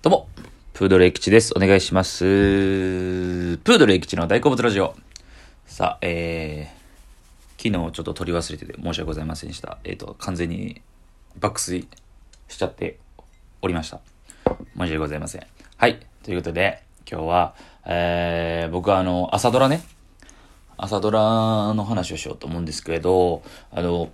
どうも、プードルエキチです。お願いします。プードルエキチの大好物ラジオ。さあ、えー、昨日ちょっと取り忘れてて申し訳ございませんでした。えっ、と、完全に爆睡しちゃっておりました。申し訳ございません。はい。ということで、今日は、えー、僕はあの、朝ドラね、朝ドラの話をしようと思うんですけれど、あの、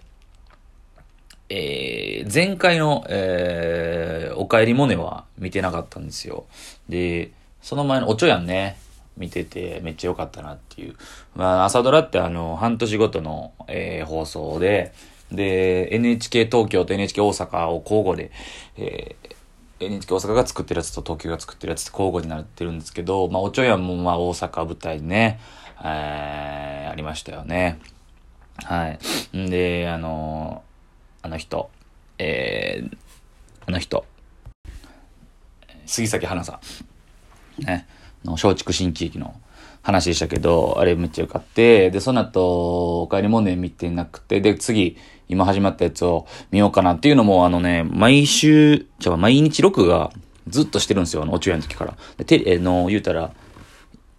えー、前回の、えー、おかえりモネは見てなかったんですよ。で、その前のおちょやんね、見ててめっちゃ良かったなっていう。まあ、朝ドラってあの、半年ごとの、えー、放送で、で、NHK 東京と NHK 大阪を交互で、えー、NHK 大阪が作ってるやつと東京が作ってるやつって交互になってるんですけど、まあ、おちょやんもまあ大阪舞台ね、えー、ありましたよね。はい。んで、あのあの人、えー、あの人、杉咲花さん、ね、の松竹新喜劇の話でしたけど、あれめっちゃよかって、で、その後、お帰りモネ見てなくて、で、次、今始まったやつを見ようかなっていうのも、あのね、毎週、じゃ毎日録画ずっとしてるんですよ、あの、お中夜の時から。で、て、えの、言うたら、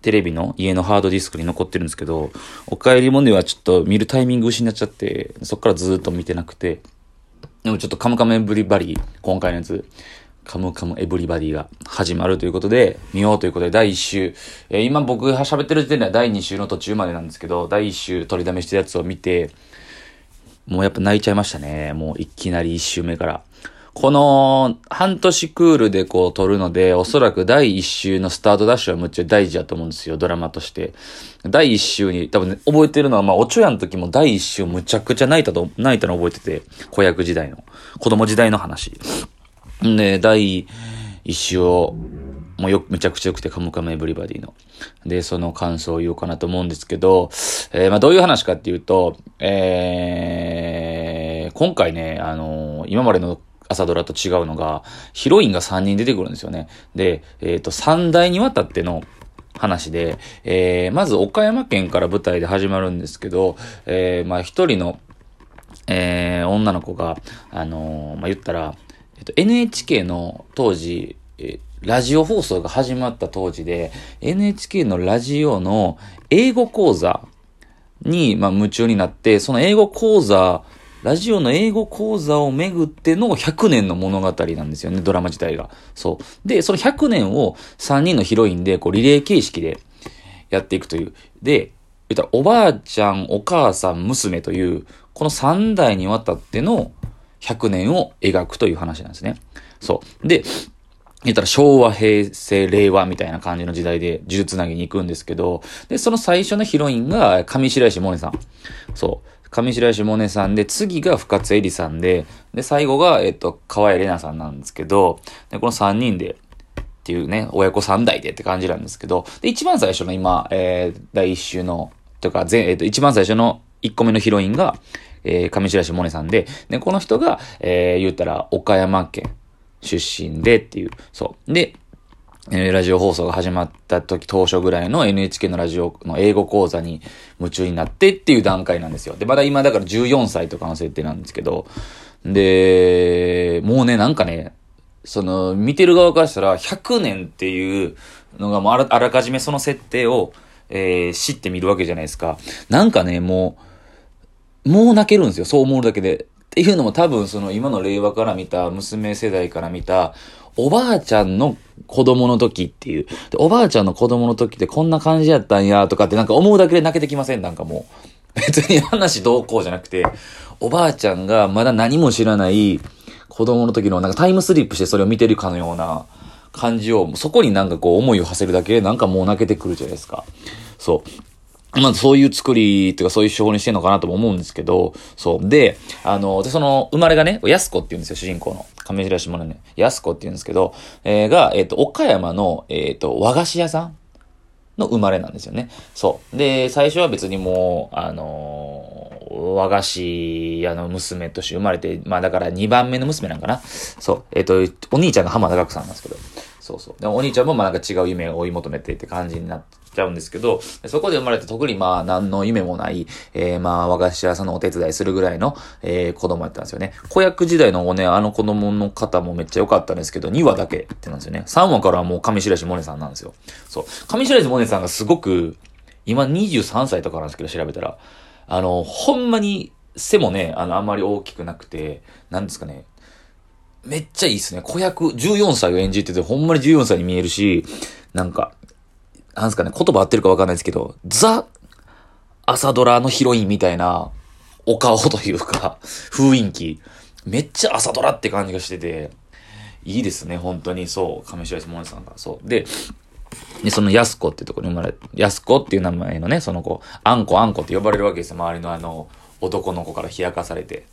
テレビの家のハードディスクに残ってるんですけど、お帰りモネはちょっと見るタイミング失っちゃって、そっからずっと見てなくて、でもちょっとカムカムエブリバディ、今回のやつ、カムカムエブリバディが始まるということで、見ようということで、第1週、えー、今僕が喋ってる時点では第2週の途中までなんですけど、第1週取りだめしたやつを見て、もうやっぱ泣いちゃいましたね。もういきなり1週目から。この半年クールでこう撮るので、おそらく第1週のスタートダッシュはむっちゃ大事だと思うんですよ、ドラマとして。第1週に、多分ね、覚えてるのは、まあ、おちょやの時も第1週むちゃくちゃ泣いたと、泣いたの覚えてて、子役時代の、子供時代の話。んで、第1週を、もうよ、めちゃくちゃ良くて、カムカムエブリバディの。で、その感想を言おうかなと思うんですけど、えー、まあ、どういう話かっていうと、えー、今回ね、あのー、今までの朝ドラと違うのが、ヒロインが3人出てくるんですよね。で、えっ、ー、と、3代にわたっての話で、えー、まず岡山県から舞台で始まるんですけど、えー、まあ一人の、えー、女の子が、あのー、まあ言ったら、えっと、NHK の当時、え、ラジオ放送が始まった当時で、NHK のラジオの英語講座に、まあ、夢中になって、その英語講座ラジオの英語講座をめぐっての100年の物語なんですよね、ドラマ自体が。そう。で、その100年を3人のヒロインで、こう、リレー形式でやっていくという。で、言ったら、おばあちゃん、お母さん、娘という、この3代にわたっての100年を描くという話なんですね。そう。で、言ったら昭和、平成、令和みたいな感じの時代で呪術つなぎに行くんですけど、で、その最初のヒロインが上白石萌音さん。そう。上白石萌音さんで、次が深津絵里さんで、で、最後が、えっと、河合玲奈さんなんですけど、で、この3人で、っていうね、親子3代でって感じなんですけど、で、一番最初の今、えー、第1週の、とか、全、えっと、一番最初の1個目のヒロインが、えー、上白石萌音さんで、で、この人が、えー、言ったら、岡山県出身でっていう、そう。で、え、ラジオ放送が始まった時当初ぐらいの NHK のラジオの英語講座に夢中になってっていう段階なんですよ。で、まだ今だから14歳とかの設定なんですけど、で、もうね、なんかね、その、見てる側からしたら100年っていうのがもうあらあらかじめその設定を、えー、知ってみるわけじゃないですか。なんかね、もう、もう泣けるんですよ。そう思うだけで。っていうのも多分その今の令和から見た、娘世代から見た、おばあちゃんの子供の時っていう。おばあちゃんの子供の時ってこんな感じやったんやとかってなんか思うだけで泣けてきません？なんかもう。別に話どうこうじゃなくて、おばあちゃんがまだ何も知らない子供の時のなんかタイムスリップしてそれを見てるかのような感じを、そこになんかこう思いを馳せるだけでなんかもう泣けてくるじゃないですか。そう。まあそういう作りっていうかそういう手法にしてんのかなとも思うんですけど、そう。で、あの、で、その、生まれがね、安子って言うんですよ、主人公の。亀白島のね、安子って言うんですけど、えー、が、えっ、ー、と、岡山の、えっ、ー、と、和菓子屋さんの生まれなんですよね。そう。で、最初は別にもう、あの和菓子屋の娘として生まれて、まあだから2番目の娘なんかな。そう。えっ、と、お兄ちゃんが浜田岳さんなんですけど。そうそう。でお兄ちゃんもまあなんか違う夢を追い求めてって感じになっちゃうんですけど、そこで生まれて特にまあ何の夢もない、えー、まあ和菓子屋さんのお手伝いするぐらいの、えー、子供やったんですよね。子役時代のね、あの子供の方もめっちゃ良かったんですけど、2話だけってなんですよね。3話からはもう上白石萌音さんなんですよ。そう。上白石萌音さんがすごく、今23歳とかなんですけど調べたら、あの、ほんまに背もね、あの、あんまり大きくなくて、なんですかね、めっちゃいいっすね。子役、14歳を演じてて、ほんまに14歳に見えるし、なんか、なんすかね、言葉合ってるかわかんないですけど、ザ、朝ドラのヒロインみたいな、お顔というか、雰囲気。めっちゃ朝ドラって感じがしてて、いいですね、本当に。そう、上白石萌音さんが。そう。で、で、そのやすこってとこに生まれ、やすこっていう名前のね、その子、あんこあんこって呼ばれるわけですよ。周りのあの、男の子から冷やかされて。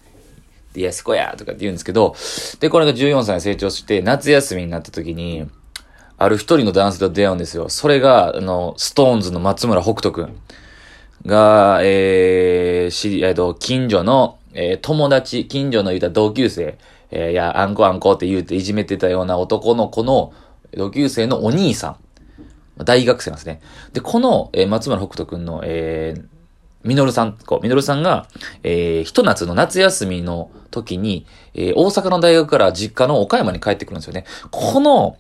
で、やすこやとかって言うんですけど、で、これが14歳成長して、夏休みになった時に、ある一人の男性と出会うんですよ。それが、あの、ストーンズの松村北斗くんが、えー、知り、えっと、近所の、えー、友達、近所の言うた同級生、えー、いや、あんこあんこって言うていじめてたような男の子の同級生のお兄さん。大学生なんですね。で、この、えー、松村北斗くんの、えー、みのるさん、こう、みのるさんが、えー、ひと夏の夏休みの時に、えー、大阪の大学から実家の岡山に帰ってくるんですよね。この、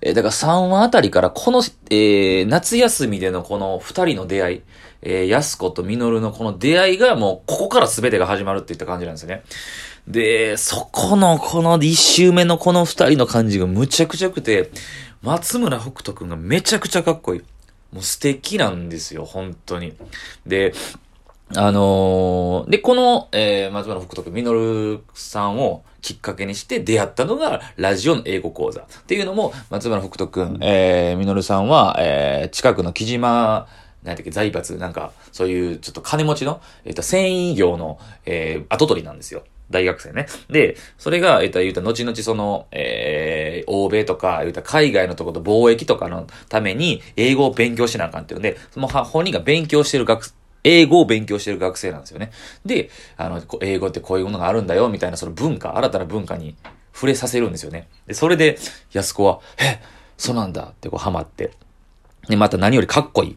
えー、だから3話あたりから、この、えー、夏休みでのこの二人の出会い、えー、安子とみのるのこの出会いがもう、ここから全てが始まるっていった感じなんですよね。で、そこの、この一周目のこの二人の感じがむちゃくちゃくて、松村北斗くんがめちゃくちゃかっこいい。もう素敵なんですよ、本当に。で、あのー、で、この、えー、松村北斗くん、みのるさんをきっかけにして出会ったのが、ラジオの英語講座。っていうのも、松原福徳くん、えー、みのるさんは、えー、近くの木島、なんだっけ、財閥、なんか、そういうちょっと金持ちの、えっ、ー、と、繊維業の、えー、後取りなんですよ。大学生ね。で、それが、えっ、ー、と、言うた後々その、えー、欧米とか、言うた海外のとこと貿易とかのために、英語を勉強しなあかんっていうので、その本人が勉強してる学、英語を勉強してる学生なんですよね。で、あの、英語ってこういうものがあるんだよ、みたいなその文化、新たな文化に触れさせるんですよね。で、それで、安子は、え、そうなんだってこうハマって。で、また何よりかっこいい。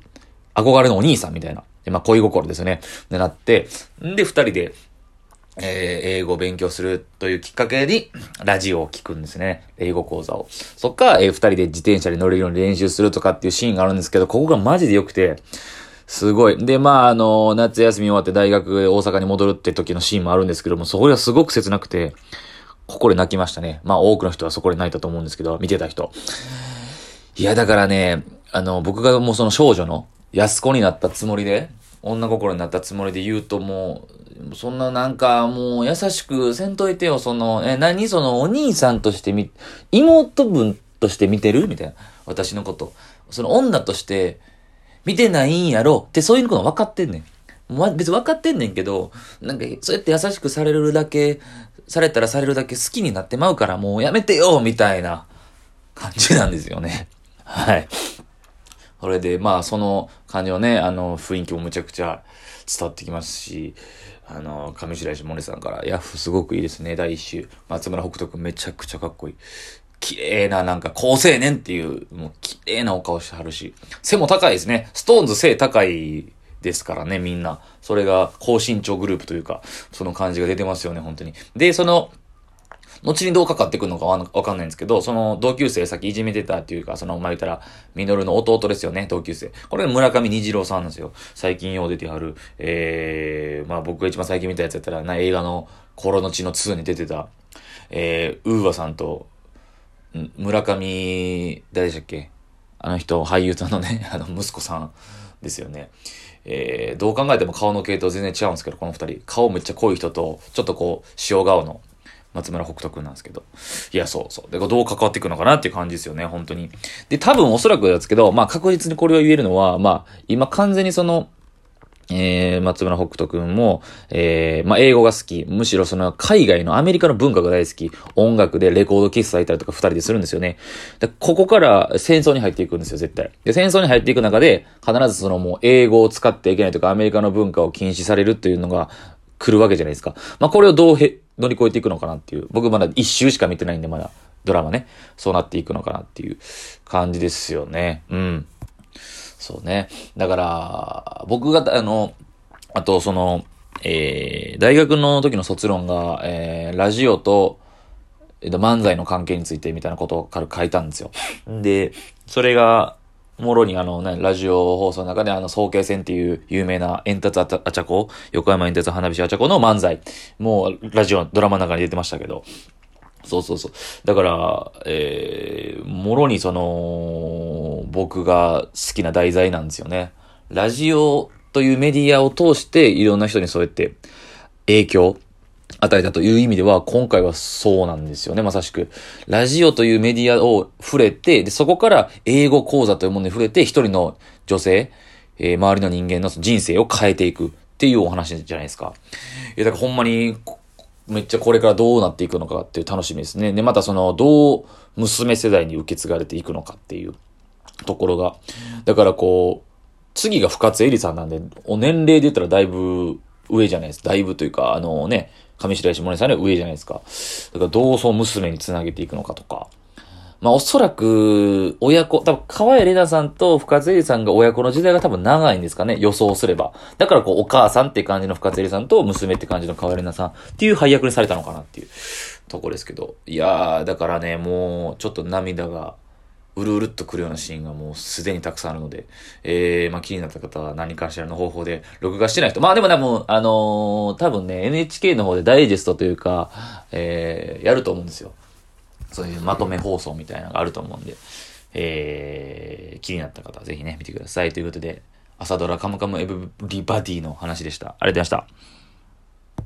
憧れのお兄さんみたいな。で、まあ、恋心ですよね。で、なって、んで、二人で、えー、英語を勉強するというきっかけに、ラジオを聞くんですね。英語講座を。そっから、えー、二人で自転車に乗れるように練習するとかっていうシーンがあるんですけど、ここがマジで良くて、すごい。で、まあ、あの、夏休み終わって大学大阪に戻るって時のシーンもあるんですけども、そこがすごく切なくて、ここで泣きましたね。まあ、多くの人はそこで泣いたと思うんですけど、見てた人。いや、だからね、あの、僕がもうその少女の安子になったつもりで、女心になったつもりで言うともう、そんななんかもう優しくせんといてよ、その、え、何？そのお兄さんとしてみ、妹分として見てる？みたいな。私のこと。その女として、見てないんやろ？ってそういうの分かってんねん。ま、別に分かってんねんけど、なんか、そうやって優しくされるだけ、されたらされるだけ好きになってまうからもうやめてよみたいな感じなんですよね。はい。それで、まあ、その感じのね、あの、雰囲気もむちゃくちゃ伝わってきますし、あの、上白石萌音さんから、ヤフすごくいいですね、第一週。松村北斗くんめちゃくちゃかっこいい。綺麗な、なんか、高青年っていう、もう、綺麗なお顔してはるし、背も高いですね。ストーンズ背高いですからね、みんな。それが、高身長グループというか、その感じが出てますよね、本当に。で、その、後にどうかかってくるのかわかんないんですけど、その同級生さっきいじめてたっていうか、その、まあ、言ったら、ミノルの弟ですよね、同級生。これ村上虹郎さんなんですよ。最近よう出てはる、えー、まあ僕が一番最近見たやつやったら、な、映画の、コの血の2に出てた、えー、ウーワさんと、村上、誰でしたっけ？あの人、俳優さんのね、あの、息子さんですよね。えー、どう考えても顔の系統全然違うんですけど、この二人。顔めっちゃ濃い人と、ちょっとこう、塩顔の松村北斗くんなんですけど。いや、そうそう。で、どう関わっていくのかなっていう感じですよね、本当に。で、多分おそらくですけど、まあ確実にこれを言えるのは、まあ、今完全にその、えー、松村北斗くんも、えー、まあ、英語が好き。むしろその海外のアメリカの文化が大好き。音楽でレコードキスされたりとか二人でするんですよね。で、ここから戦争に入っていくんですよ、絶対。で、戦争に入っていく中で、必ずそのもう英語を使っていけないとか、アメリカの文化を禁止されるっていうのが、来るわけじゃないですか。まあ、これをどうへ乗り越えていくのかなっていう。僕まだ一周しか見てないんで、まだドラマね。そうなっていくのかなっていう感じですよね。うん。そうね。だから、僕が、あの、あと、その、えー、大学の時の卒論が、えー、ラジオと、えっと、漫才の関係についてみたいなことを軽く書いたんですよ。で、それが、もろにあのね、ラジオ放送の中であの、総慶戦っていう有名な煙突あちゃこ、横山煙突花火師あちゃこの漫才、もうラジオ、ドラマの中に出てましたけど、そうそうそう。だから、えー、もろにその、僕が好きな題材なんですよね。ラジオというメディアを通していろんな人にそうやって影響与えたという意味では、今回はそうなんですよね、まさしく。ラジオというメディアを触れて、で、そこから英語講座というものに触れて、一人の女性、えー、周りの人間の人生を変えていくっていうお話じゃないですか。いや、だからほんまに、めっちゃこれからどうなっていくのかっていう楽しみですね。で、またその、どう娘世代に受け継がれていくのかっていうところが。だからこう、次が深津絵里さんなんで、お年齢で言ったらだいぶ上じゃないです。だいぶというか、あのね、上白石萌音さんより上じゃないですか。だからどうそう娘につなげていくのかとか。まあおそらく、親子、多分河合玲奈さんと深津絵里さんが親子の時代が多分長いんですかね、予想すれば。だからこうお母さんって感じの深津絵里さんと娘って感じの河合玲奈さんっていう配役にされたのかなっていうとこですけど。いやー、だからね、もうちょっと涙がうるうるっとくるようなシーンがもうすでにたくさんあるので、えー、まあ気になった方は何かしらの方法で録画してない人。まあでもね、もう、あのー、多分ね、NHK の方でダイジェストというか、えー、やると思うんですよ。そういうまとめ放送みたいなのがあると思うんで、えー、気になった方はぜひね、見てください。ということで、朝ドラカムカムエブリバディの話でした。ありがとうございました。